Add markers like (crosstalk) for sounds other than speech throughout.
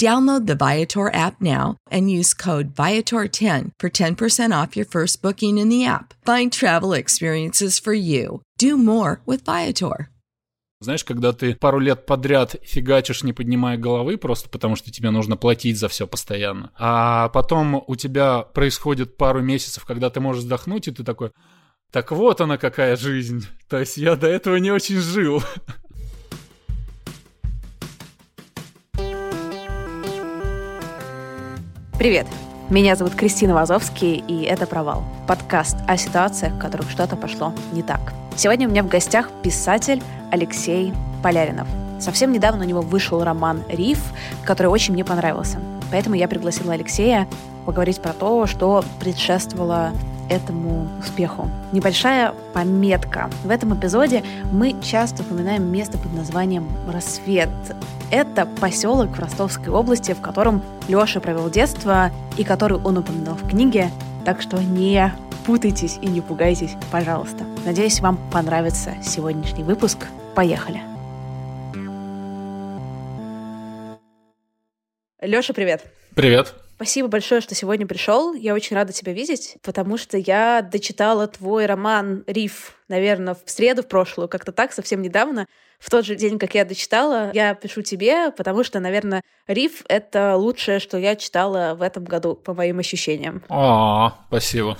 Download the Viator app now and use code Viator10 for 10% off your first booking in the app. Find travel experiences for you. Do more with Viator. Знаешь, когда ты пару лет подряд фигачишь, не поднимая головы, просто потому что тебе нужно платить за все постоянно. А потом у тебя происходит пару месяцев, когда ты можешь вздохнуть, и ты такой, так вот она какая жизнь. То есть я до этого не очень жил. Привет! Меня зовут Кристина Вазовский, и это «Провал» — подкаст о ситуациях, в которых что-то пошло не так. Сегодня у меня в гостях писатель Алексей Поляринов. Совсем недавно у него вышел роман «Риф», который очень мне понравился. Поэтому я пригласила Алексея поговорить про то, что предшествовало этому успеху. Небольшая пометка. В этом эпизоде мы часто упоминаем место под названием «Рассвет». Это поселок в Ростовской области, в котором Леша провел детство и который он упоминал в книге. Так что не путайтесь и не пугайтесь, пожалуйста. Надеюсь, вам понравится сегодняшний выпуск. Поехали! Леша, привет! Привет! Спасибо большое, что сегодня пришел. Я очень рада тебя видеть, потому что я дочитала твой роман «Риф», наверное, в среду в прошлую, как-то так, совсем недавно. В тот же день, как я дочитала, я пишу тебе, потому что, наверное, «Риф» — это лучшее, что я читала в этом году, по моим ощущениям. А, спасибо.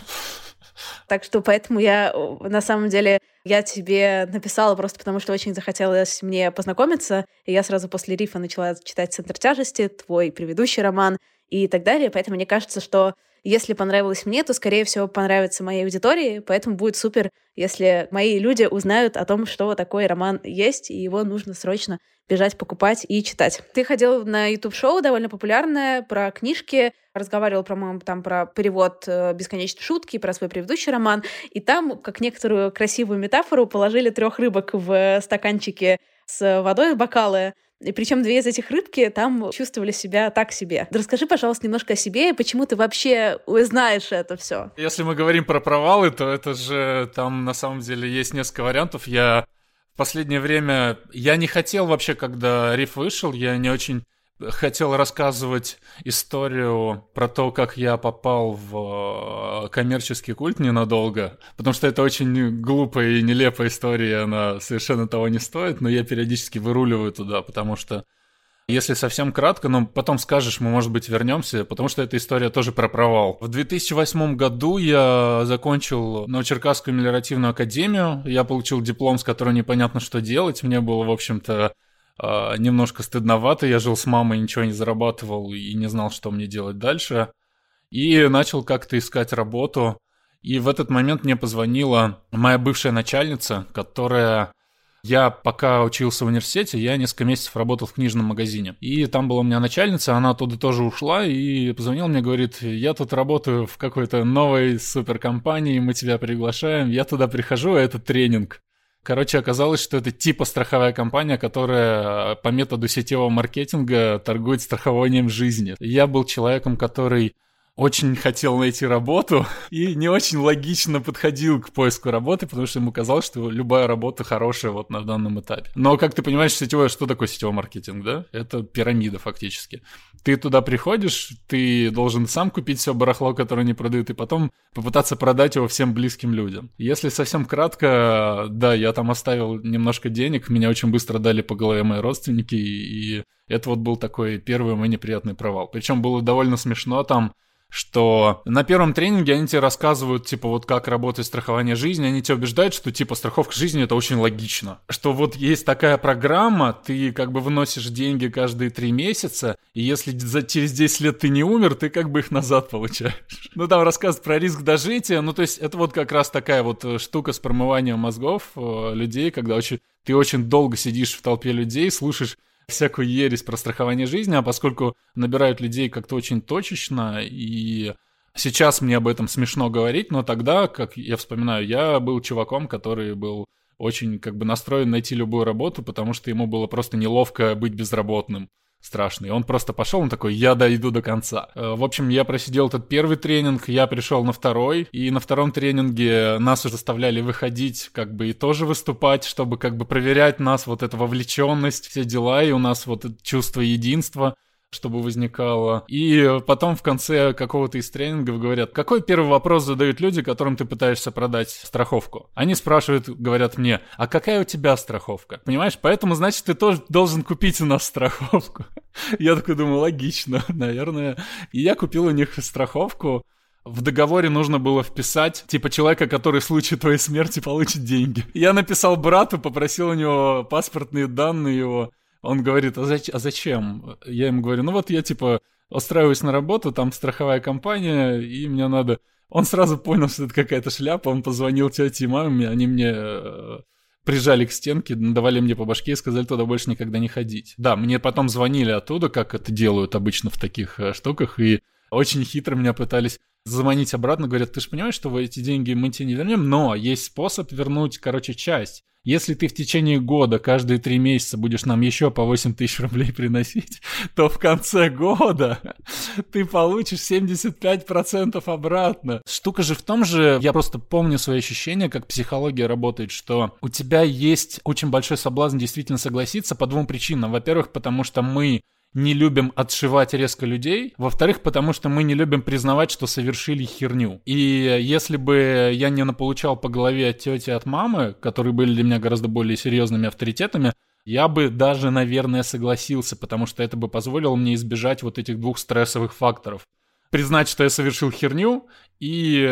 Так что поэтому я, на самом деле, я тебе написала просто потому, что очень захотелось мне познакомиться, и я сразу после рифа начала читать «Центр тяжести», твой предыдущий роман, и так далее. Поэтому мне кажется, что если понравилось мне, то, скорее всего, понравится моей аудитории, поэтому будет супер, если мои люди узнают о том, что такой роман есть, и его нужно срочно бежать покупать и читать. Ты ходил на YouTube-шоу довольно популярное про книжки, разговаривал, по-моему, там про перевод э, «Бесконечной шутки», про свой предыдущий роман, и там, как некоторую красивую метафору, положили трех рыбок в стаканчике с водой в бокалы, и причем две из этих рыбки там чувствовали себя так себе. Расскажи, пожалуйста, немножко о себе и почему ты вообще знаешь это все. Если мы говорим про провалы, то это же там на самом деле есть несколько вариантов. Я в последнее время я не хотел вообще, когда Риф вышел, я не очень хотел рассказывать историю про то, как я попал в э, коммерческий культ ненадолго, потому что это очень глупая и нелепая история, она совершенно того не стоит, но я периодически выруливаю туда, потому что если совсем кратко, но потом скажешь, мы, может быть, вернемся, потому что эта история тоже про провал. В 2008 году я закончил Новочеркасскую мелиоративную академию, я получил диплом, с которым непонятно, что делать. Мне было, в общем-то, немножко стыдновато. Я жил с мамой, ничего не зарабатывал и не знал, что мне делать дальше. И начал как-то искать работу. И в этот момент мне позвонила моя бывшая начальница, которая Я пока учился в университете, я несколько месяцев работал в книжном магазине. И там была у меня начальница, она оттуда тоже ушла и позвонила мне, говорит, я тут работаю в какой-то новой суперкомпании, мы тебя приглашаем. Я туда прихожу, а это тренинг. Короче, оказалось, что это типа страховая компания, которая по методу сетевого маркетинга торгует страхованием жизни. Я был человеком, который очень хотел найти работу (laughs) и не очень логично подходил к поиску работы, потому что ему казалось, что любая работа хорошая вот на данном этапе. Но, как ты понимаешь, сетевое, что такое сетевой маркетинг, да? Это пирамида фактически. Ты туда приходишь, ты должен сам купить все барахло, которое не продают, и потом попытаться продать его всем близким людям. Если совсем кратко, да, я там оставил немножко денег, меня очень быстро дали по голове мои родственники, и это вот был такой первый мой неприятный провал. Причем было довольно смешно там, что на первом тренинге они тебе рассказывают, типа, вот как работает страхование жизни, они тебя убеждают, что, типа, страховка жизни — это очень логично. Что вот есть такая программа, ты как бы выносишь деньги каждые три месяца, и если за, через 10 лет ты не умер, ты как бы их назад получаешь. (laughs) Ну, там рассказывают про риск дожития, ну, то есть это вот как раз такая вот э, штука с промыванием мозгов э, людей, когда очень, ты очень долго сидишь в толпе людей, слушаешь всякую ересь про страхование жизни, а поскольку набирают людей как-то очень точечно, и сейчас мне об этом смешно говорить, но тогда, как я вспоминаю, я был чуваком, который был очень как бы настроен найти любую работу, потому что ему было просто неловко быть безработным страшный. Он просто пошел, он такой, я дойду до конца. Э, в общем, я просидел этот первый тренинг, я пришел на второй, и на втором тренинге нас уже заставляли выходить, как бы и тоже выступать, чтобы как бы проверять нас, вот эта вовлеченность, все дела, и у нас вот чувство единства чтобы возникало. И потом в конце какого-то из тренингов говорят, какой первый вопрос задают люди, которым ты пытаешься продать страховку? Они спрашивают, говорят мне, а какая у тебя страховка? Понимаешь, поэтому, значит, ты тоже должен купить у нас страховку. (laughs) Я такой думаю, логично, (laughs) наверное. И я купил у них страховку, в договоре нужно было вписать, типа, человека, который в случае твоей смерти получит деньги. (laughs) Я написал брату, попросил у него паспортные данные его, он говорит, а, зач- а зачем? Я ему говорю, ну вот я типа устраиваюсь на работу, там страховая компания, и мне надо... Он сразу понял, что это какая-то шляпа, он позвонил тете и маме, они мне э, прижали к стенке, давали мне по башке и сказали туда больше никогда не ходить. Да, мне потом звонили оттуда, как это делают обычно в таких э, штуках, и очень хитро меня пытались заманить обратно, говорят, ты же понимаешь, что эти деньги мы тебе не вернем, но есть способ вернуть, короче, часть. Если ты в течение года каждые три месяца будешь нам еще по 8 тысяч рублей приносить, (laughs) то в конце года (laughs) ты получишь 75% обратно. Штука же в том же, я просто помню свои ощущения, как психология работает, что у тебя есть очень большой соблазн действительно согласиться по двум причинам. Во-первых, потому что мы не любим отшивать резко людей. Во-вторых, потому что мы не любим признавать, что совершили херню. И если бы я не получал по голове от тети, от мамы, которые были для меня гораздо более серьезными авторитетами, я бы даже, наверное, согласился, потому что это бы позволило мне избежать вот этих двух стрессовых факторов признать, что я совершил херню, и,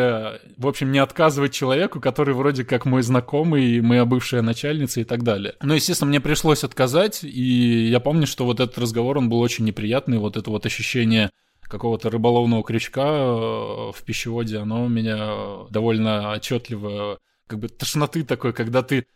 в общем, не отказывать человеку, который вроде как мой знакомый, моя бывшая начальница и так далее. Но, естественно, мне пришлось отказать, и я помню, что вот этот разговор, он был очень неприятный, вот это вот ощущение какого-то рыболовного крючка э, в пищеводе, оно у меня довольно отчетливо, как бы тошноты такой, когда ты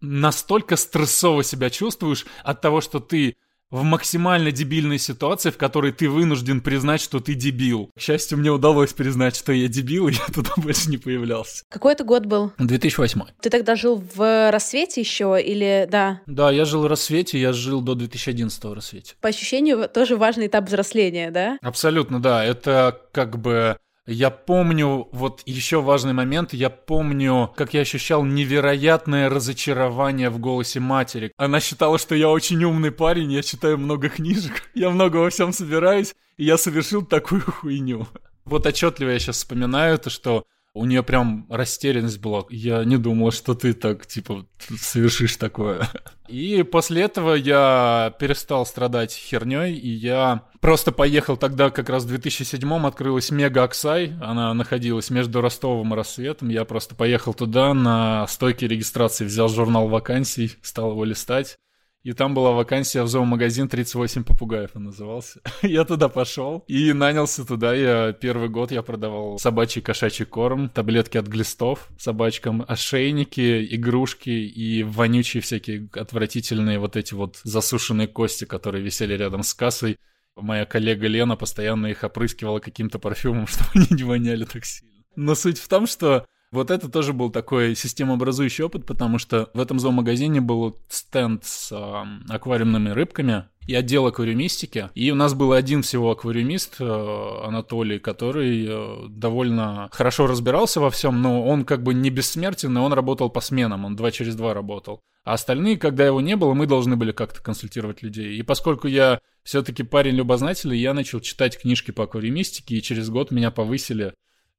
настолько стрессово себя чувствуешь от того, что ты в максимально дебильной ситуации, в которой ты вынужден признать, что ты дебил. К счастью, мне удалось признать, что я дебил, (laughs) и я туда больше не появлялся. Какой это год был? 2008. Ты тогда жил в рассвете еще или да? Да, я жил в рассвете, я жил до 2011 в рассвете. По ощущению, тоже важный этап взросления, да? Абсолютно, да. Это как бы я помню, вот еще важный момент, я помню, как я ощущал невероятное разочарование в голосе матери. Она считала, что я очень умный парень, я читаю много книжек, (laughs) я много во всем собираюсь, и я совершил такую (laughs) хуйню. Вот отчетливо я сейчас вспоминаю то, что у нее прям растерянность была. Я не думал, что ты так, типа, совершишь такое. И после этого я перестал страдать херней, и я просто поехал тогда, как раз в 2007-м открылась Мега Оксай, она находилась между Ростовом и Рассветом, я просто поехал туда на стойке регистрации, взял журнал вакансий, стал его листать, И там была вакансия в зоомагазин 38 попугаев он назывался. (laughs) я туда пошел и нанялся туда. Я первый год я продавал собачий кошачий корм, таблетки от глистов собачкам, ошейники, игрушки и вонючие всякие отвратительные вот эти вот засушенные кости, которые висели рядом с кассой. Моя коллега Лена постоянно их опрыскивала каким-то парфюмом, (laughs) чтобы они не воняли так сильно. Но суть в том, что вот это тоже был такой системообразующий опыт, потому что в этом зоомагазине был стенд с э, аквариумными рыбками и отдел аквариумистики. И у нас был один всего аквариумист, э, Анатолий, который э, довольно хорошо разбирался во всем, но он как бы не бессмертен, и он работал по сменам, он два через два работал. А остальные, когда его не было, мы должны были как-то консультировать людей. И поскольку я все-таки парень любознательный, я начал читать книжки по аквариумистике, и через год меня повысили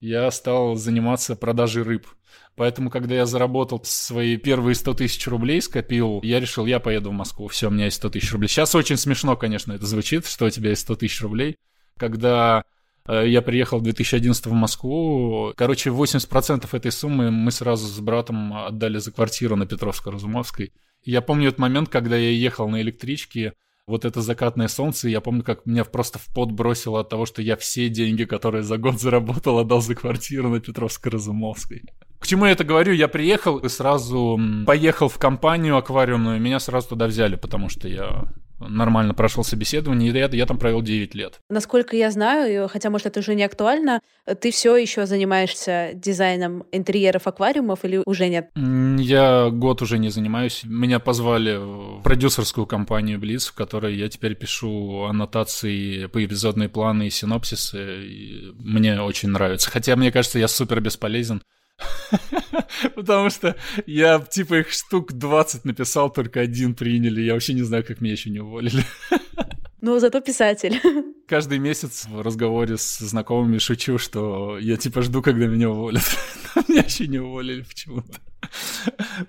я стал заниматься продажей рыб. Поэтому, когда я заработал свои первые 100 тысяч рублей, скопил, я решил, я поеду в Москву. Все, у меня есть 100 тысяч рублей. Сейчас очень смешно, конечно, это звучит, что у тебя есть 100 тысяч рублей. Когда э, я приехал в 2011 в Москву, короче, 80% этой суммы мы сразу с братом отдали за квартиру на Петровско-Разумовской. Я помню этот момент, когда я ехал на электричке, вот это закатное солнце, я помню, как меня просто в пот бросило от того, что я все деньги, которые за год заработал, отдал за квартиру на Петровско-Разумовской. К чему я это говорю? Я приехал и сразу поехал в компанию аквариумную, меня сразу туда взяли, потому что я нормально прошел собеседование, и я, я там провел 9 лет. Насколько я знаю, хотя, может, это уже не актуально, ты все еще занимаешься дизайном интерьеров аквариумов или уже нет? Я год уже не занимаюсь. Меня позвали в продюсерскую компанию Blitz, в которой я теперь пишу аннотации, поэпизодные планы и синопсисы. И мне очень нравится. Хотя, мне кажется, я супер бесполезен. (laughs) Потому что я, типа, их штук 20 написал, только один приняли. Я вообще не знаю, как меня еще не уволили. (laughs) Ну, зато писатель. (laughs) Каждый месяц в разговоре с знакомыми шучу, что я, типа, жду, когда меня уволят. меня еще не уволили почему-то.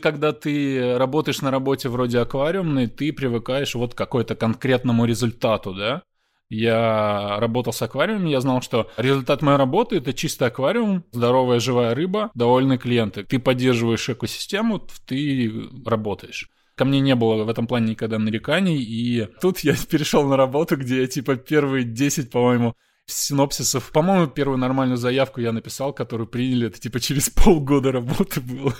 Когда ты работаешь на работе вроде аквариумной, ты привыкаешь вот к какой-то конкретному результату, да? Я работал с аквариумом, я знал, что результат моей работы — это чистый аквариум, здоровая живая рыба, довольные клиенты. Ты поддерживаешь экосистему, ты работаешь. Ко мне не было в этом плане никогда нареканий, и тут я (laughs) перешел на работу, где я, типа, первые 10, по-моему, синопсисов. По-моему, первую нормальную заявку я написал, которую приняли, это типа через (laughs) полгода работы было.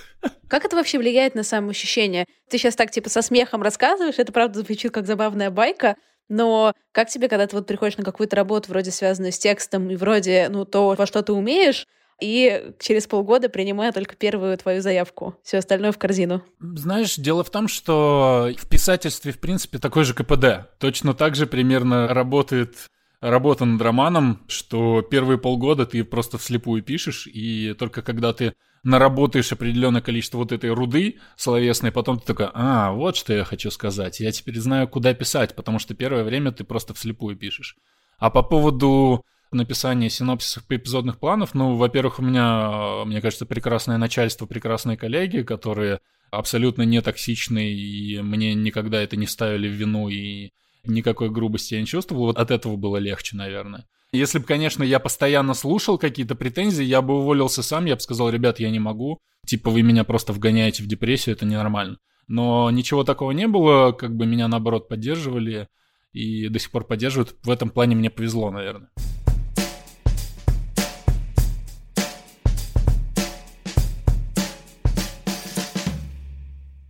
Как это вообще влияет на самоощущение? Ты сейчас так типа со смехом рассказываешь, это правда звучит как забавная байка, но как тебе, когда ты вот приходишь на какую-то работу, вроде связанную с текстом, и вроде, ну, то, во что ты умеешь, и через полгода принимая только первую твою заявку, все остальное в корзину. Знаешь, дело в том, что в писательстве, в принципе, такой же КПД. Точно так же примерно работает работа над романом, что первые полгода ты просто вслепую пишешь, и только когда ты наработаешь определенное количество вот этой руды словесной, потом ты такой, а, вот что я хочу сказать, я теперь знаю, куда писать, потому что первое время ты просто вслепую пишешь. А по поводу написания синопсисов по эпизодных планов, ну, во-первых, у меня, мне кажется, прекрасное начальство, прекрасные коллеги, которые абсолютно не токсичны, и мне никогда это не ставили в вину, и никакой грубости я не чувствовал. Вот от этого было легче, наверное. Если бы, конечно, я постоянно слушал какие-то претензии, я бы уволился сам, я бы сказал, ребят, я не могу. Типа вы меня просто вгоняете в депрессию, это ненормально. Но ничего такого не было, как бы меня наоборот поддерживали и до сих пор поддерживают. В этом плане мне повезло, наверное.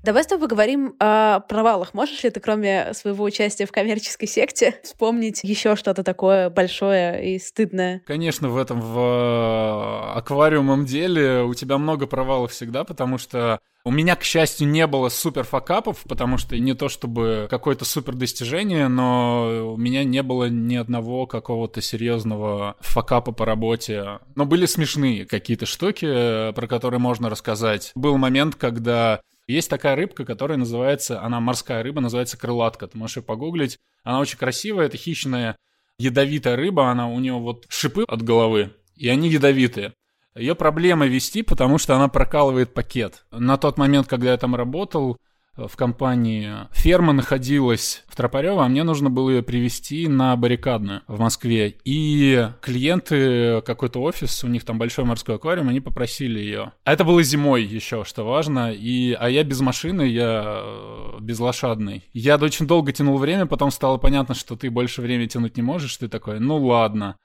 Давай с тобой поговорим о провалах. Можешь ли ты, кроме своего участия в коммерческой секте, вспомнить еще что-то такое большое и стыдное? Конечно, в этом в э, аквариумом деле у тебя много провалов всегда, потому что у меня, к счастью, не было супер факапов, потому что не то чтобы какое-то супер достижение, но у меня не было ни одного какого-то серьезного факапа по работе. Но были смешные какие-то штуки, э, про которые можно рассказать. Был момент, когда есть такая рыбка, которая называется, она морская рыба, называется крылатка. Ты можешь ее погуглить. Она очень красивая, это хищная ядовитая рыба, она у нее вот шипы от головы, и они ядовитые. Ее проблема вести, потому что она прокалывает пакет. На тот момент, когда я там работал, в компании ферма находилась в Тропарево, а мне нужно было ее привезти на баррикадную в Москве. И клиенты, какой-то офис, у них там большой морской аквариум, они попросили ее. А это было зимой еще, что важно. И, а я без машины, я э, безлошадный. Я очень долго тянул время, потом стало понятно, что ты больше времени тянуть не можешь. Ты такой, ну ладно.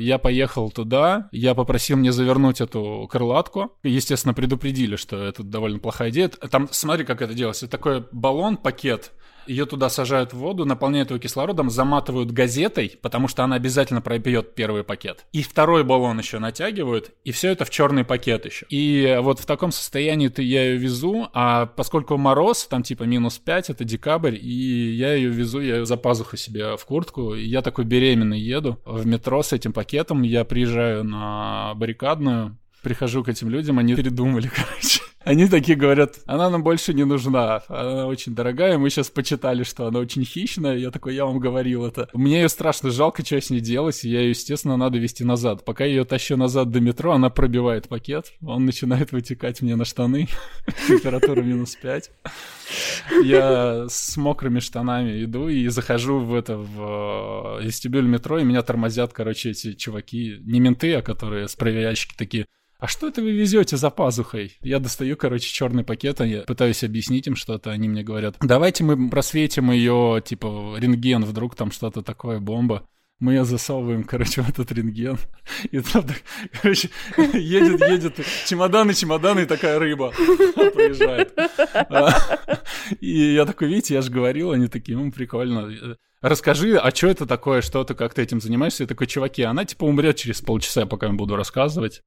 Я поехал туда, я попросил мне завернуть эту крылатку. Естественно, предупредили, что это довольно плохая идея. Там, смотри, как это делается. Такой баллон, пакет, ее туда сажают в воду, наполняют его кислородом, заматывают газетой, потому что она обязательно пробьет первый пакет. И второй баллон еще натягивают, и все это в черный пакет еще. И вот в таком состоянии ты, я ее везу, а поскольку мороз, там типа минус 5, это декабрь, и я ее везу, я ее за пазуху себе в куртку, и я такой беременный еду в метро с этим пакетом, я приезжаю на баррикадную, прихожу к этим людям, они передумали, (laughs) короче. Они такие говорят, она нам больше не нужна, она очень дорогая, мы сейчас почитали, что она очень хищная, я такой, я вам говорил это. Мне ее страшно жалко, что с ней делать, и я ее, естественно, надо вести назад. Пока я ее тащу назад до метро, она пробивает пакет, он начинает вытекать мне на штаны, (laughs) температура минус 5. Я с мокрыми штанами иду и захожу в это, в э, вестибюль метро, и меня тормозят, короче, эти чуваки, не менты, а которые с проверяющими такие, а что это вы везете за пазухой? Я достаю, короче, черный пакет, я пытаюсь объяснить им что-то, они мне говорят, давайте мы просветим ее, типа, рентген, вдруг там что-то такое, бомба. Мы ее засовываем, короче, в этот рентген. И там, короче, едет, едет, чемоданы, чемоданы, и такая рыба проезжает. А, и я такой, видите, я же говорил, они такие, ну, прикольно. Расскажи, а что это такое, что ты, как ты этим занимаешься? Я такой, чуваки, она типа умрет через полчаса, пока я буду рассказывать.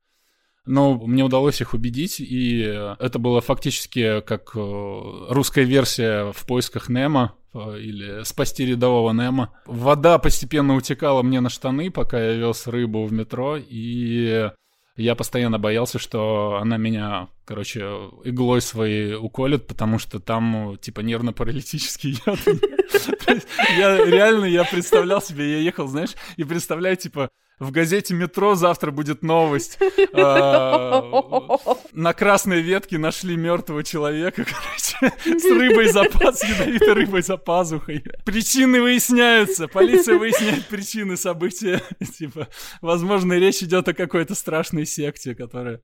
Но мне удалось их убедить, и это было фактически как э, русская версия в поисках Немо э, или спасти рядового Немо. Вода постепенно утекала мне на штаны, пока я вез рыбу в метро, и я постоянно боялся, что она меня, короче, иглой своей уколет, потому что там, типа, нервно-паралитический (laughs) яд. Я реально, я представлял себе, я ехал, знаешь, и представляю, типа, в газете «Метро» завтра будет новость. А, на красной ветке нашли мертвого человека, короче, с рыбой за паз, ядовитой рыбой за пазухой. Причины выясняются, полиция выясняет причины события. Типа, возможно, речь идет о какой-то страшной секте, которая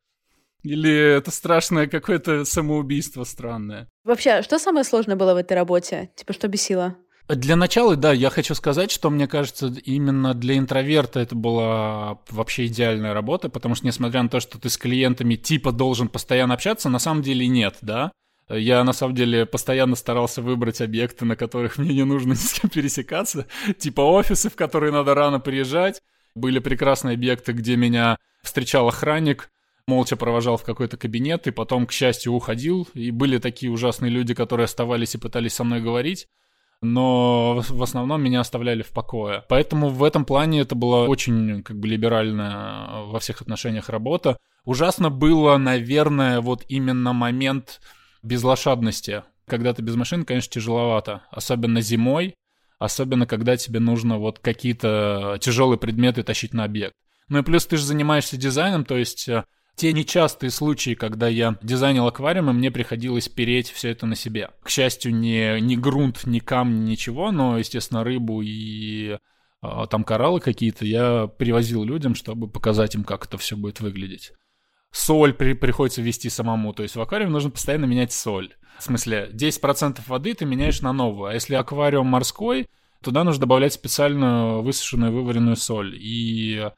или это страшное какое-то самоубийство странное? Вообще, что самое сложное было в этой работе? Типа, что бесило? Для начала, да, я хочу сказать, что мне кажется, именно для интроверта это была вообще идеальная работа, потому что несмотря на то, что ты с клиентами типа должен постоянно общаться, на самом деле нет, да. Я, на самом деле, постоянно старался выбрать объекты, на которых (laughs) мне не нужно ни с кем пересекаться, типа офисы, в которые надо рано приезжать. Были прекрасные объекты, где меня встречал охранник, молча провожал в какой-то кабинет и потом, к счастью, уходил. И были такие ужасные люди, которые оставались и пытались со мной говорить но в основном меня оставляли в покое. Поэтому в этом плане это была очень как бы либеральная во всех отношениях работа. Ужасно было, наверное, вот именно момент безлошадности. Когда ты без машины, конечно, тяжеловато. Особенно зимой, особенно когда тебе нужно вот какие-то тяжелые предметы тащить на объект. Ну и плюс ты же занимаешься дизайном, то есть э, те нечастые случаи, когда я дизайнил аквариумы, мне приходилось переть все это на себе. К счастью, не, не грунт, не камни, ничего, но, естественно, рыбу и а, там кораллы какие-то я привозил людям, чтобы показать им, как это все будет выглядеть. Соль при, приходится вести самому, то есть в аквариуме нужно постоянно менять соль. В смысле, 10% воды ты меняешь на новую, а если аквариум морской, туда нужно добавлять специальную высушенную вываренную соль. И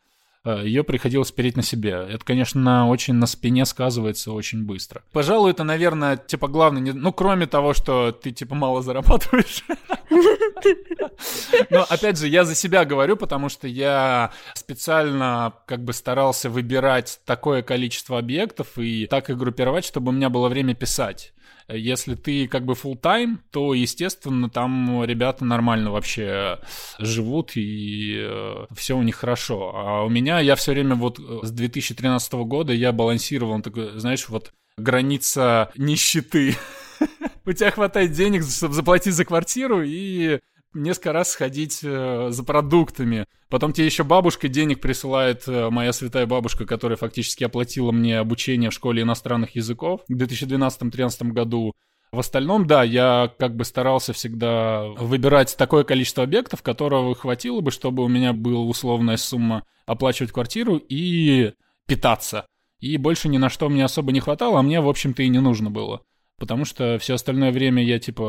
ее приходилось переть на себе. Это, конечно, очень на спине сказывается очень быстро. Пожалуй, это, наверное, типа главное, ну, кроме того, что ты, типа, мало зарабатываешь. (laughs) Но, опять же, я за себя говорю, потому что я специально как бы старался выбирать такое количество объектов и так их группировать, чтобы у меня было время писать. Если ты как бы full time, то, естественно, там ребята нормально вообще живут и э, все у них хорошо. А у меня я все время вот э, с 2013 года я балансировал, такой, знаешь, вот граница нищеты. (laughs) У тебя хватает денег, чтобы заплатить за квартиру и несколько раз сходить э, за продуктами. Потом тебе еще бабушка денег присылает, э, моя святая бабушка, которая фактически оплатила мне обучение в школе иностранных языков в 2012-2013 году. В остальном, да, я как бы старался всегда выбирать такое количество объектов, которого хватило бы, чтобы у меня была условная сумма оплачивать квартиру и питаться. И больше ни на что мне особо не хватало, а мне, в общем-то, и не нужно было потому что все остальное время я, типа,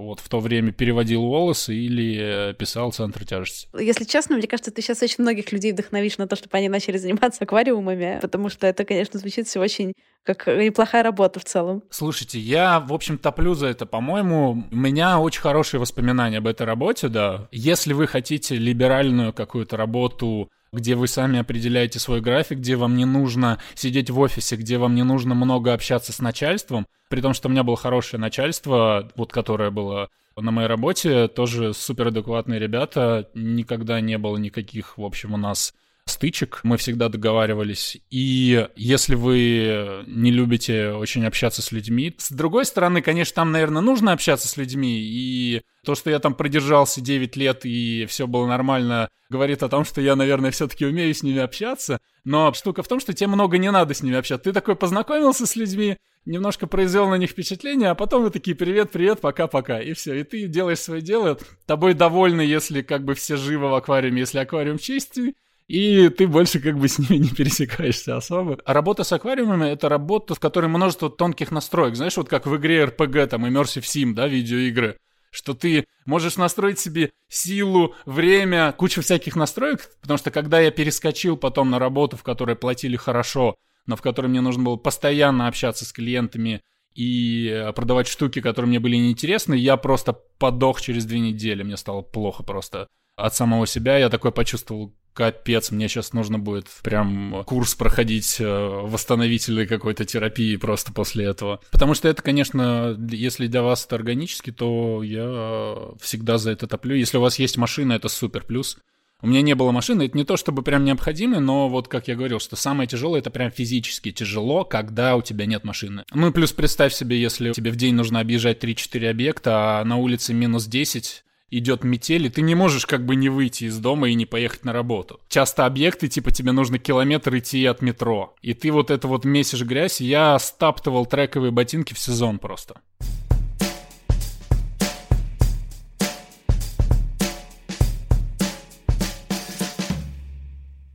вот в то время переводил волосы или э, писал центр тяжести. Если честно, мне кажется, ты сейчас очень многих людей вдохновишь на то, чтобы они начали заниматься аквариумами, потому что это, конечно, звучит все очень как неплохая работа в целом. Слушайте, я, в общем, топлю за это. По-моему, у меня очень хорошие воспоминания об этой работе, да. Если вы хотите либеральную какую-то работу, где вы сами определяете свой график, где вам не нужно сидеть в офисе, где вам не нужно много общаться с начальством, при том, что у меня было хорошее начальство, вот которое было на моей работе, тоже суперадекватные ребята, никогда не было никаких, в общем, у нас стычек, мы всегда договаривались. И если вы не любите очень общаться с людьми, с другой стороны, конечно, там, наверное, нужно общаться с людьми, и то, что я там продержался 9 лет и все было нормально, говорит о том, что я, наверное, все-таки умею с ними общаться. Но штука в том, что тебе много не надо с ними общаться. Ты такой познакомился с людьми, немножко произвел на них впечатление, а потом вы такие «Привет, привет, пока-пока», и все. И ты делаешь свое дело, тобой довольны, если как бы все живы в аквариуме, если аквариум чистый, и ты больше как бы с ними не пересекаешься особо. А работа с аквариумами — это работа, в которой множество тонких настроек. Знаешь, вот как в игре RPG, там, Immersive Sim, да, видеоигры, что ты можешь настроить себе силу, время, кучу всяких настроек, потому что когда я перескочил потом на работу, в которой платили хорошо, но в которой мне нужно было постоянно общаться с клиентами и э, продавать штуки, которые мне были неинтересны, я просто подох через две недели, мне стало плохо просто от самого себя, я такой почувствовал, капец, мне сейчас нужно будет прям курс проходить э, восстановительной какой-то терапии просто после этого. Потому что это, конечно, если для вас это органически, то я всегда за это топлю. Если у вас есть машина, это супер плюс. У меня не было машины, это не то чтобы прям необходимо, но вот как я говорил, что самое тяжелое это прям физически тяжело, когда у тебя нет машины. Ну и плюс представь себе, если тебе в день нужно объезжать 3-4 объекта, а на улице минус 10, идет метель, и ты не можешь как бы не выйти из дома и не поехать на работу. Часто объекты, типа, тебе нужно километр идти от метро. И ты вот это вот месишь грязь. Я стаптывал трековые ботинки в сезон просто.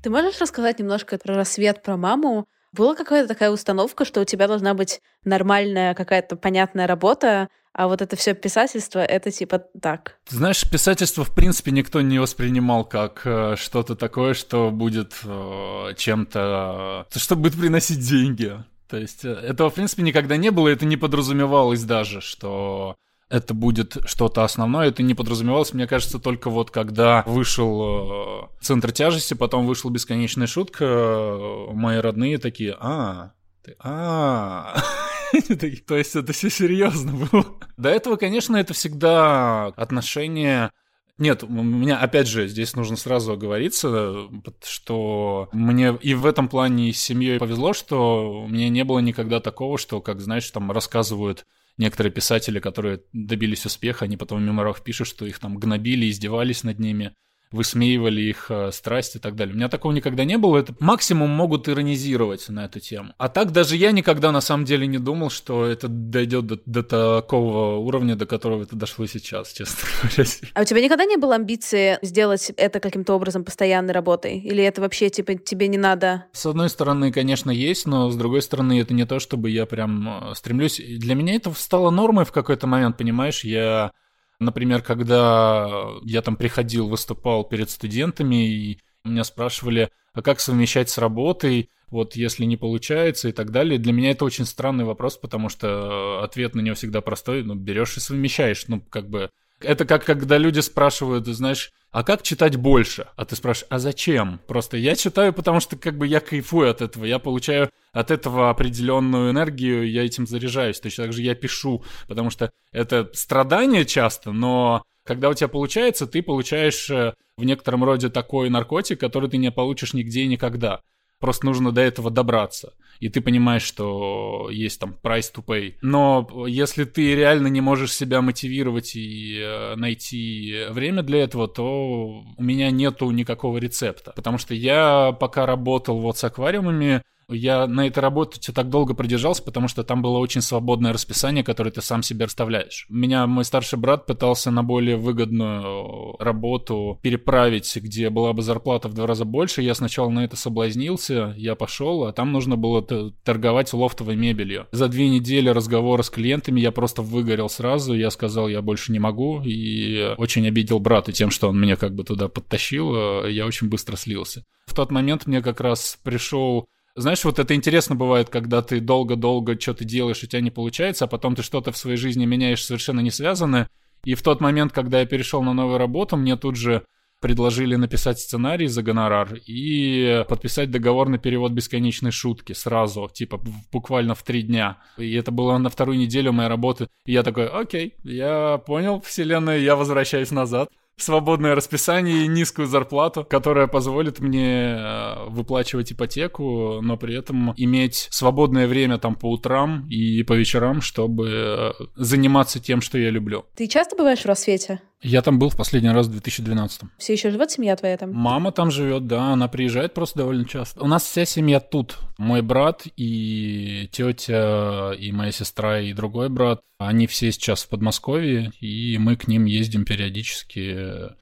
Ты можешь рассказать немножко про рассвет, про маму? Была какая-то такая установка, что у тебя должна быть нормальная какая-то понятная работа, а вот это все писательство, это типа так. Знаешь, писательство в принципе никто не воспринимал как э, что-то такое, что будет э, чем-то, э, что будет приносить деньги. То есть э, этого в принципе никогда не было, это не подразумевалось даже, что это будет что-то основное. Это не подразумевалось, мне кажется, только вот когда вышел э, центр тяжести, потом вышла бесконечная шутка, э, мои родные такие, а, ты, а, (laughs) (laughs) То есть это все серьезно было. До этого, конечно, это всегда отношения нет, у меня, опять же, здесь нужно сразу оговориться, что мне и в этом плане с семьей повезло, что меня не было никогда такого, что, как, знаешь, там рассказывают некоторые писатели, которые добились успеха, они потом в меморах пишут, что их там гнобили, издевались над ними высмеивали их э, страсть и так далее. У меня такого никогда не было. Это максимум могут иронизировать на эту тему. А так даже я никогда на самом деле не думал, что это дойдет до, до такого уровня, до которого это дошло сейчас, (laughs) честно говоря. А у тебя никогда не было амбиции сделать это каким-то образом постоянной работой? Или это вообще типа тебе не надо? С одной стороны, конечно, есть, но с другой стороны, это не то, чтобы я прям э, стремлюсь. Для меня это стало нормой в какой-то момент, понимаешь? Я Например, когда я там приходил, выступал перед студентами, и меня спрашивали, а как совмещать с работой, вот если не получается и так далее. Для меня это очень странный вопрос, потому что ответ на него всегда простой, ну, берешь и совмещаешь, ну, как бы это как когда люди спрашивают, знаешь, а как читать больше? А ты спрашиваешь, а зачем? Просто я читаю, потому что как бы я кайфую от этого, я получаю от этого определенную энергию, я этим заряжаюсь. Точно так же я пишу, потому что это страдание часто, но когда у тебя получается, ты получаешь э, в некотором роде такой наркотик, который ты не получишь нигде и никогда. Просто нужно до этого добраться. И ты понимаешь, что есть там price to pay. Но если ты реально не можешь себя мотивировать и э, найти время для этого, то у меня нету никакого рецепта. Потому что я пока работал вот с аквариумами, Я на этой работе так долго продержался, потому что там было очень свободное расписание, которое ты сам себе расставляешь. Меня мой старший брат пытался на более выгодную работу переправить, где была бы зарплата в два раза больше. Я сначала на это соблазнился, я пошел, а там нужно было торговать лофтовой мебелью. За две недели разговора с клиентами я просто выгорел сразу, я сказал, я больше не могу, и очень обидел брата тем, что он меня как бы туда подтащил, я очень быстро слился. В тот момент мне как раз пришел знаешь, вот это интересно бывает, когда ты долго-долго что-то делаешь, у тебя не получается, а потом ты что-то в своей жизни меняешь совершенно не связанное. И в тот момент, когда я перешел на новую работу, мне тут же предложили написать сценарий за гонорар и подписать договор на перевод бесконечной шутки сразу, типа буквально в три дня. И это было на вторую неделю моей работы. И я такой, окей, я понял, вселенная, я возвращаюсь назад свободное расписание и низкую зарплату, которая позволит мне э, выплачивать ипотеку, но при этом иметь свободное время там по утрам и по вечерам, чтобы э, заниматься тем, что я люблю. Ты часто бываешь в рассвете? Я там был в последний раз в 2012. Все еще живет семья твоя там? Мама там живет, да, она приезжает просто довольно часто. У нас вся семья тут. Мой брат и тетя, и моя сестра, и другой брат. Они все сейчас в Подмосковье, и мы к ним ездим периодически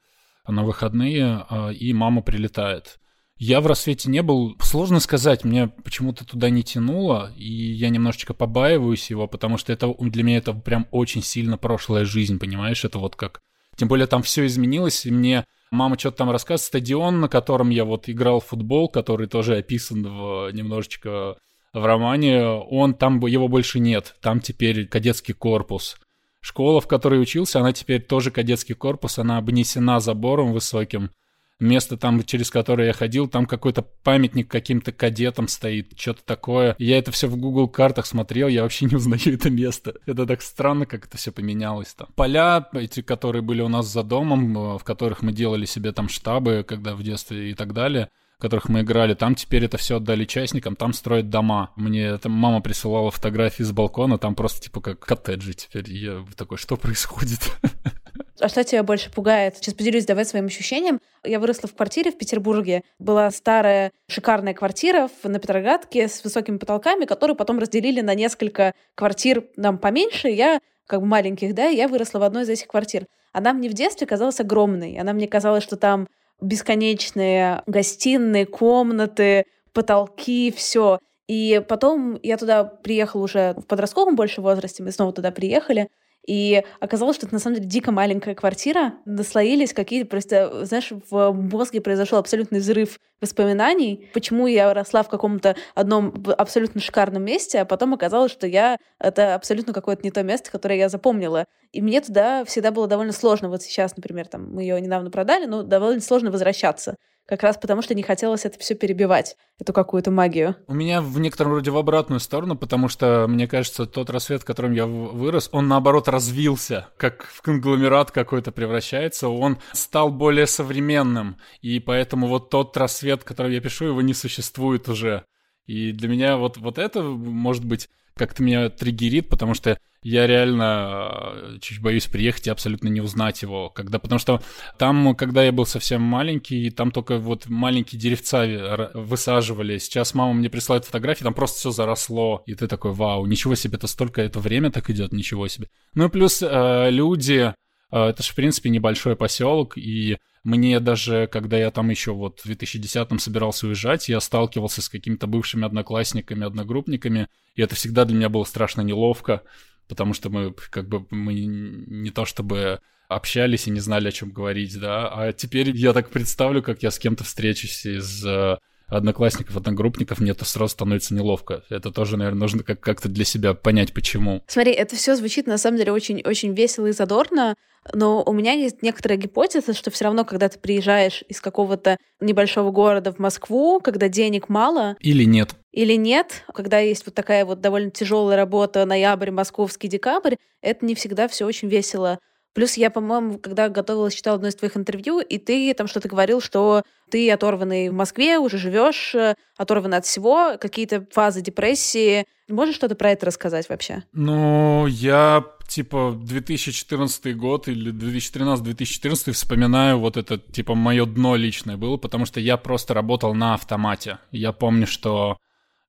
на выходные, а, и мама прилетает. Я в рассвете не был. Сложно сказать, мне почему-то туда не тянуло, и я немножечко побаиваюсь его, потому что это для меня это прям очень сильно прошлая жизнь, понимаешь? Это вот как тем более там все изменилось, и мне мама что-то там рассказывает. Стадион, на котором я вот играл в футбол, который тоже описан в, немножечко в романе, он там, его больше нет. Там теперь кадетский корпус. Школа, в которой учился, она теперь тоже кадетский корпус, она обнесена забором высоким место там, через которое я ходил, там какой-то памятник каким-то кадетам стоит, что-то такое. Я это все в Google картах смотрел, я вообще не узнаю это место. Это так странно, как это все поменялось там. Поля эти, которые были у нас за домом, э, в которых мы делали себе там штабы, когда в детстве и так далее, в которых мы играли, там теперь это все отдали частникам, там строят дома. Мне там мама присылала фотографии с балкона, там просто типа как коттеджи теперь. я такой, что происходит? (laughs) А что тебя больше пугает? Сейчас поделюсь давай своим ощущением. Я выросла в квартире в Петербурге. Была старая шикарная квартира на Петроградке с высокими потолками, которую потом разделили на несколько квартир нам поменьше. Я как бы маленьких, да, я выросла в одной из этих квартир. Она мне в детстве казалась огромной. Она мне казалась, что там бесконечные гостиные, комнаты, потолки, все. И потом я туда приехала уже в подростковом больше возрасте, мы снова туда приехали, и оказалось, что это на самом деле дико маленькая квартира. Наслоились какие-то просто, знаешь, в мозге произошел абсолютный взрыв воспоминаний, почему я росла в каком-то одном абсолютно шикарном месте, а потом оказалось, что я это абсолютно какое-то не то место, которое я запомнила. И мне туда всегда было довольно сложно. Вот сейчас, например, там мы ее недавно продали, но довольно сложно возвращаться как раз потому, что не хотелось это все перебивать, эту какую-то магию. У меня в некотором роде в обратную сторону, потому что, мне кажется, тот рассвет, в котором я вырос, он, наоборот, развился, как в конгломерат какой-то превращается, он стал более современным, и поэтому вот тот рассвет, который я пишу, его не существует уже. И для меня вот, вот это, может быть, как-то меня триггерит, потому что я реально э, чуть боюсь приехать и абсолютно не узнать его. Когда, потому что там, когда я был совсем маленький, там только вот маленькие деревца высаживали. Сейчас мама мне присылает фотографии, там просто все заросло. И ты такой, вау, ничего себе, это столько, это время так идет, ничего себе. Ну и плюс э, люди, э, это же, в принципе, небольшой поселок, и мне даже, когда я там еще вот в 2010-м собирался уезжать, я сталкивался с какими-то бывшими одноклассниками, одногруппниками, и это всегда для меня было страшно неловко, потому что мы как бы мы не то чтобы общались и не знали, о чем говорить, да, а теперь я так представлю, как я с кем-то встречусь из э, одноклассников, одногруппников, мне это сразу становится неловко. Это тоже, наверное, нужно как- как-то для себя понять, почему. Смотри, это все звучит на самом деле очень-очень весело и задорно, но у меня есть некоторая гипотеза, что все равно, когда ты приезжаешь из какого-то небольшого города в Москву, когда денег мало... Или нет. Или нет, когда есть вот такая вот довольно тяжелая работа, ноябрь, московский, декабрь, это не всегда все очень весело. Плюс я, по-моему, когда готовилась, читала одно из твоих интервью, и ты там что-то говорил, что ты оторванный в Москве, уже живешь, э, оторванный от всего, какие-то фазы депрессии. Можешь что-то про это рассказать вообще? Ну, я типа 2014 год или 2013-2014 вспоминаю вот это, типа, мое дно личное было, потому что я просто работал на автомате. Я помню, что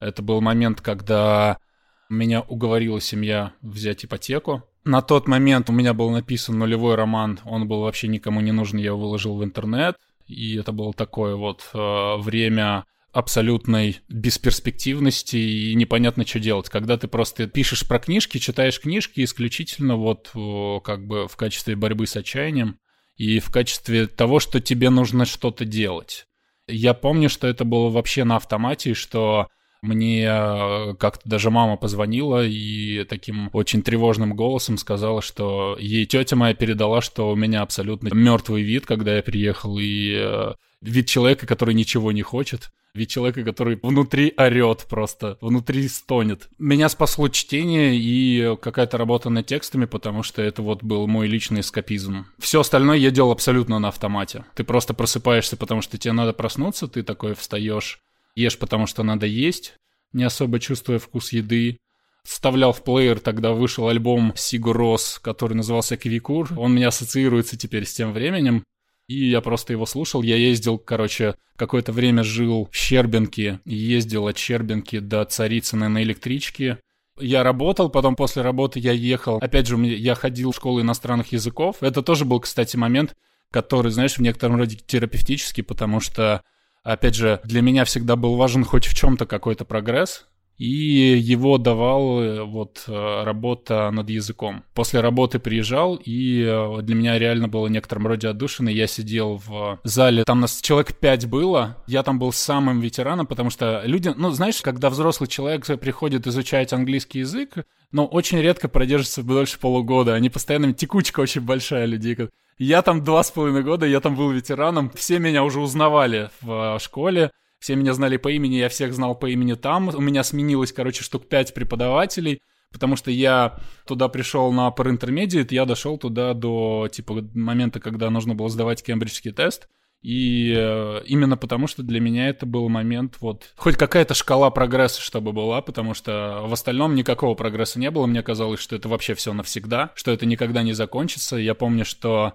Это был момент, когда меня уговорила семья взять ипотеку. На тот момент у меня был написан нулевой роман, он был вообще никому не нужен, я его выложил в интернет. И это было такое вот э, время абсолютной бесперспективности и непонятно, что делать. Когда ты просто пишешь про книжки, читаешь книжки исключительно вот как бы в качестве борьбы с отчаянием и в качестве того, что тебе нужно что-то делать. Я помню, что это было вообще на автомате, что мне э, как-то даже мама позвонила и таким очень тревожным голосом сказала, что ей тетя моя передала, что у меня абсолютно мертвый вид, когда я приехал, и э, вид человека, который ничего не хочет. Вид человека, который внутри орет просто, внутри стонет. Меня спасло чтение и какая-то работа над текстами, потому что это вот был мой личный эскапизм. Все остальное я делал абсолютно на автомате. Ты просто просыпаешься, потому что тебе надо проснуться, ты такой встаешь, ешь потому что надо есть, не особо чувствуя вкус еды. Вставлял в плеер, тогда вышел альбом Сигу Рос, который назывался Квикур. Он меня ассоциируется теперь с тем временем. И я просто его слушал. Я ездил, короче, какое-то время жил в Щербинке. Ездил от Щербинки до Царицына на электричке. Я работал, потом после работы я ехал. Опять же, я ходил в школу иностранных языков. Это тоже был, кстати, момент, который, знаешь, в некотором роде терапевтический, потому что опять же, для меня всегда был важен хоть в чем-то какой-то прогресс, и его давал э, вот э, работа над языком. После работы приезжал, и э, для меня реально было некотором роде отдушины. Я сидел в зале, там нас человек пять было, я там был самым ветераном, потому что люди, ну, знаешь, когда взрослый человек приходит изучать английский язык, но очень редко продержится дольше полугода. Они постоянно... Текучка очень большая людей. Я там два с половиной года, я там был ветераном. Все меня уже узнавали в школе. Все меня знали по имени, я всех знал по имени там. У меня сменилось, короче, штук пять преподавателей, потому что я туда пришел на Intermediate, я дошел туда до, типа, момента, когда нужно было сдавать кембриджский тест. И э, именно потому, что для меня это был момент, вот, хоть какая-то шкала прогресса, чтобы была, потому что в остальном никакого прогресса не было. Мне казалось, что это вообще все навсегда, что это никогда не закончится. Я помню, что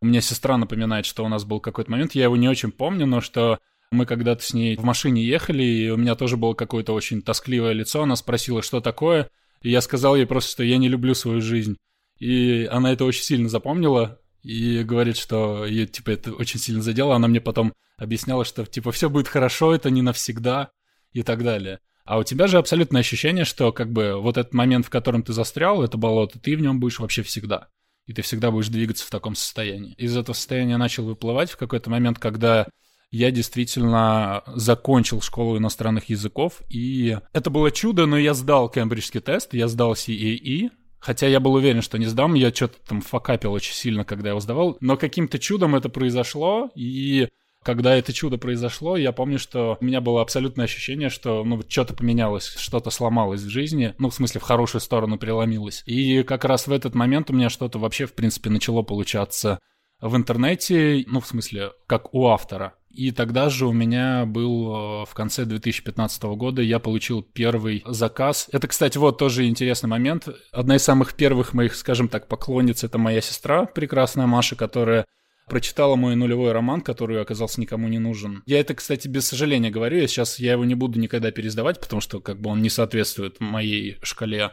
у меня сестра напоминает, что у нас был какой-то момент, я его не очень помню, но что мы когда-то с ней в машине ехали, и у меня тоже было какое-то очень тоскливое лицо. Она спросила, что такое, и я сказал ей просто, что я не люблю свою жизнь. И она это очень сильно запомнила, и говорит, что ее, типа, это очень сильно задело. Она мне потом объясняла, что, типа, все будет хорошо, это не навсегда и так далее. А у тебя же абсолютное ощущение, что, как бы, вот этот момент, в котором ты застрял, это болото, ты в нем будешь вообще всегда. И ты всегда будешь двигаться в таком состоянии. Из этого состояния начал выплывать в какой-то момент, когда я действительно закончил школу иностранных языков, и это было чудо, но я сдал кембриджский тест, я сдал CAE, Хотя я был уверен, что не сдам, я что-то там факапил очень сильно, когда его сдавал. Но каким-то чудом это произошло, и когда это чудо произошло, я помню, что у меня было абсолютное ощущение, что ну, что-то поменялось, что-то сломалось в жизни, ну, в смысле, в хорошую сторону преломилось. И как раз в этот момент у меня что-то вообще, в принципе, начало получаться в интернете, ну, в смысле, как у автора. И тогда же у меня был э, в конце 2015 года, я получил первый заказ. Это, кстати, вот тоже интересный момент. Одна из самых первых моих, скажем так, поклонниц — это моя сестра, прекрасная Маша, которая прочитала мой нулевой роман, который оказался никому не нужен. Я это, кстати, без сожаления говорю, я сейчас я его не буду никогда пересдавать, потому что как бы он не соответствует моей шкале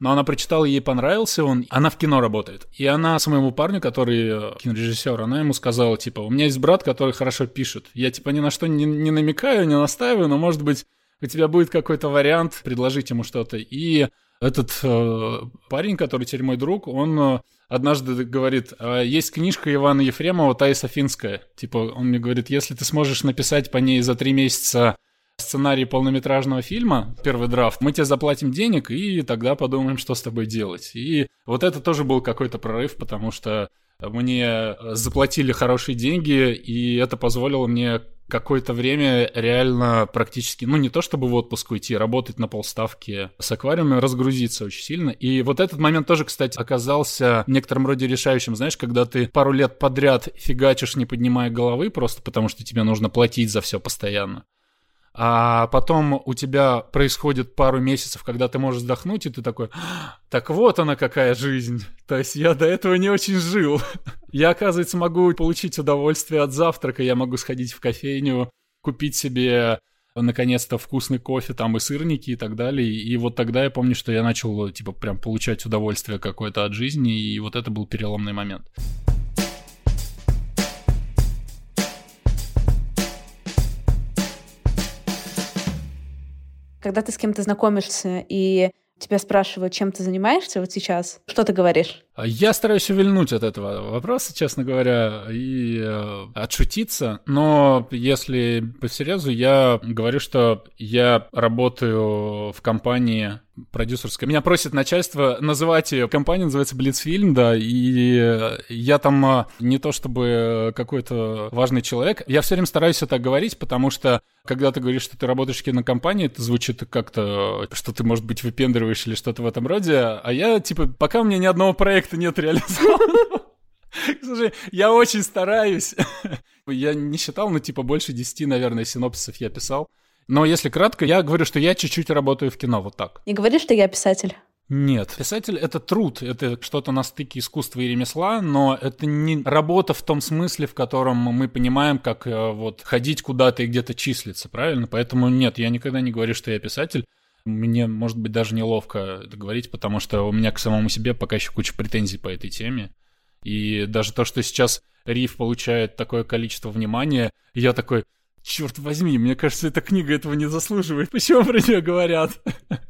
но она прочитала, ей понравился он, она в кино работает. И она своему парню, который э, кинорежиссер, она ему сказала, типа, у меня есть брат, который хорошо пишет. Я, типа, ни на что не, не намекаю, не настаиваю, но, может быть, у тебя будет какой-то вариант предложить ему что-то. И этот э, парень, который теперь мой друг, он э, однажды говорит, «А есть книжка Ивана Ефремова «Таиса Финская». Типа, он мне говорит, если ты сможешь написать по ней за три месяца сценарий полнометражного фильма, первый драфт, мы тебе заплатим денег, и тогда подумаем, что с тобой делать. И вот это тоже был какой-то прорыв, потому что мне заплатили хорошие деньги, и это позволило мне какое-то время реально практически, ну не то чтобы в отпуск уйти, работать на полставки с аквариумом, разгрузиться очень сильно. И вот этот момент тоже, кстати, оказался некотором роде решающим, знаешь, когда ты пару лет подряд фигачишь, не поднимая головы, просто потому что тебе нужно платить за все постоянно а потом у тебя происходит пару месяцев, когда ты можешь вздохнуть, и ты такой, так вот она какая жизнь. То есть я до этого не очень жил. (laughs) Я, оказывается, могу получить удовольствие от завтрака, я могу сходить в кофейню, купить себе наконец-то вкусный кофе, там и сырники и так далее. И вот тогда я помню, что я начал, типа, прям получать удовольствие какое-то от жизни, и вот это был переломный момент. Когда ты с кем-то знакомишься и тебя спрашивают, чем ты занимаешься вот сейчас, что ты говоришь? Я стараюсь увильнуть от этого вопроса, честно говоря, и э, отшутиться, но если по серьезу, я говорю, что я работаю в компании продюсерская. Меня просит начальство называть ее. Компания называется Блицфильм, да, и я там а, не то чтобы какой-то важный человек. Я все время стараюсь это говорить, потому что когда ты говоришь, что ты работаешь в кинокомпании, это звучит как-то, что ты, может быть, выпендриваешь или что-то в этом роде. А я, типа, пока у меня ни одного проекта нет реализованного, (laughs) Слушай, я очень стараюсь. (laughs) Я не считал, но типа больше 10, наверное, синопсисов я писал. Но если кратко, я говорю, что я чуть-чуть работаю в кино, вот так. Не говори, что я писатель. Нет, писатель — это труд, это что-то на стыке искусства и ремесла, но это не работа в том смысле, в котором мы понимаем, как э, вот ходить куда-то и где-то числиться, правильно? Поэтому нет, я никогда не говорю, что я писатель. Мне, может быть, даже неловко это говорить, потому что у меня к самому себе пока еще куча претензий по этой теме. И даже то, что сейчас Риф получает такое количество внимания, я такой, Черт возьми, мне кажется, эта книга этого не заслуживает. Почему про нее говорят?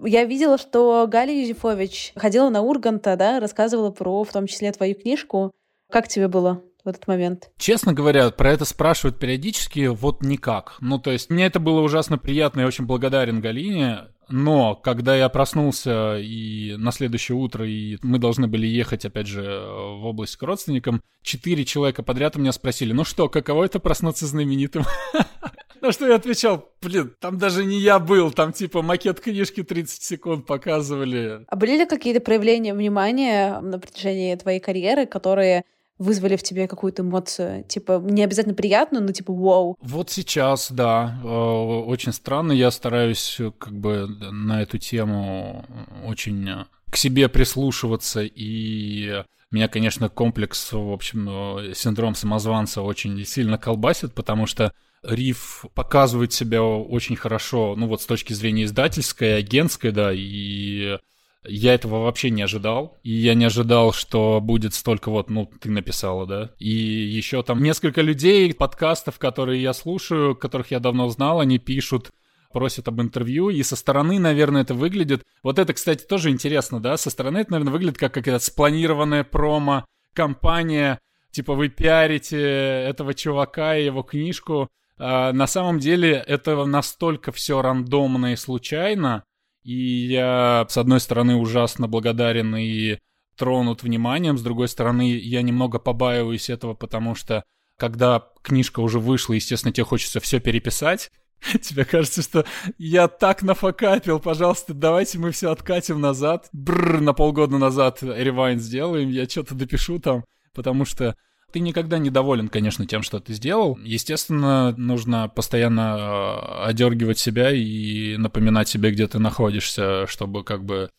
Я видела, что Галя Юзефович ходила на Урганта, да, рассказывала про, в том числе, твою книжку. Как тебе было? В этот момент? Честно говоря, про это спрашивают периодически, вот никак. Ну, то есть, мне это было ужасно приятно, я очень благодарен Галине. Но когда я проснулся и на следующее утро, и мы должны были ехать, опять же, в область к родственникам, четыре человека подряд у меня спросили, ну что, каково это проснуться знаменитым? (laughs) На что я отвечал, блин, там даже не я был, там типа макет книжки 30 секунд показывали. А были ли какие-то проявления внимания на протяжении твоей карьеры, которые вызвали в тебе какую-то эмоцию? Типа, не обязательно приятную, но типа вау. Вот сейчас, да. Э, очень странно. Я стараюсь э, как бы на эту тему очень э, к себе прислушиваться и меня, конечно, комплекс, в общем, синдром самозванца очень сильно колбасит, потому что Риф показывает себя очень хорошо, ну вот с точки зрения издательской, агентской, да, и я этого вообще не ожидал. И я не ожидал, что будет столько вот, ну, ты написала, да. И еще там несколько людей, подкастов, которые я слушаю, которых я давно знал, они пишут просят об интервью, и со стороны, наверное, это выглядит... Вот это, кстати, тоже интересно, да? Со стороны это, наверное, выглядит как какая-то спланированная промо, компания, типа вы пиарите этого чувака и его книжку. А на самом деле это настолько все рандомно и случайно, и я, с одной стороны, ужасно благодарен и тронут вниманием, с другой стороны, я немного побаиваюсь этого, потому что когда книжка уже вышла, естественно, тебе хочется все переписать, (laughs) Тебе кажется, что я так нафакапил, пожалуйста, давайте мы все откатим назад. Бррр, на полгода назад ревайн сделаем, я что-то допишу там, потому что ты никогда не доволен, конечно, тем, что ты сделал. Естественно, нужно постоянно э, одергивать себя и напоминать себе, где ты находишься, чтобы как бы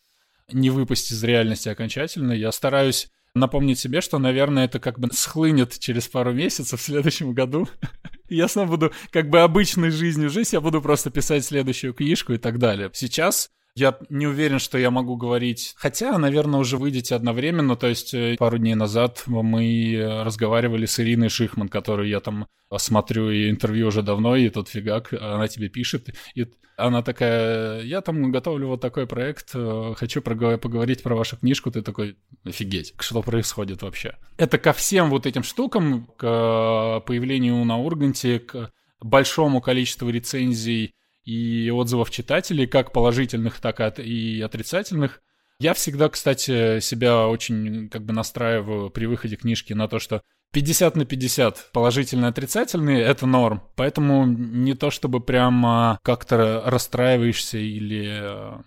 не выпасть из реальности окончательно. Я стараюсь напомнить себе, что, наверное, это как бы схлынет через пару месяцев в следующем году. (laughs) Я снова буду как бы обычной жизнью жить, я буду просто писать следующую книжку и так далее. Сейчас я не уверен, что я могу говорить. Хотя, наверное, уже выйдете одновременно. То есть э, пару дней назад мы э, разговаривали с Ириной Шихман, которую я там смотрю и интервью уже давно, и тут фигак, она тебе пишет, и она такая, я там готовлю вот такой проект, э, хочу поговорить про вашу книжку, ты такой, офигеть, что происходит вообще? Это ко всем вот этим штукам, к появлению на Урганте, к большому количеству рецензий, и отзывов читателей, как положительных, так и отрицательных. Я всегда, кстати, себя очень как бы настраиваю при выходе книжки на то, что 50 на 50 положительные отрицательные — это норм. Поэтому не то чтобы прямо как-то расстраиваешься или...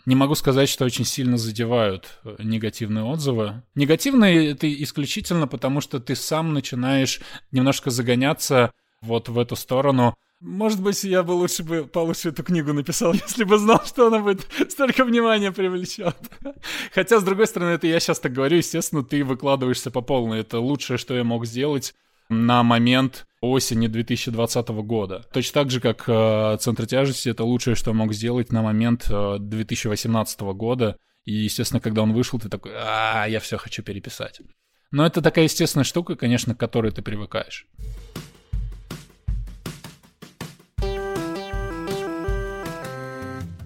Не могу сказать, что очень сильно задевают негативные отзывы. Негативные — это исключительно потому, что ты сам начинаешь немножко загоняться вот в эту сторону — может быть, я бы лучше бы получше эту книгу написал, (laughs) если бы знал, что она будет столько внимания привлечет. Хотя, с другой стороны, это я сейчас так говорю, естественно, ты выкладываешься по полной. Это лучшее, что я мог сделать. на момент осени 2020 года. Точно так же, как э, центр тяжести — это лучшее, что мог сделать на момент э, 2018 года. И, естественно, когда он вышел, ты такой, а, я все хочу переписать. Но это такая естественная штука, конечно, к которой ты привыкаешь.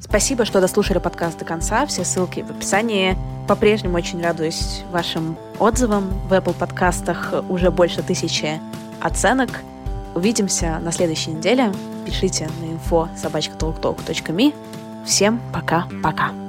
Спасибо, что дослушали подкаст до конца. Все ссылки в описании. По-прежнему очень радуюсь вашим отзывам. В Apple подкастах уже больше тысячи оценок. Увидимся на следующей неделе. Пишите на info собачкаталкtalk.me. Всем пока-пока.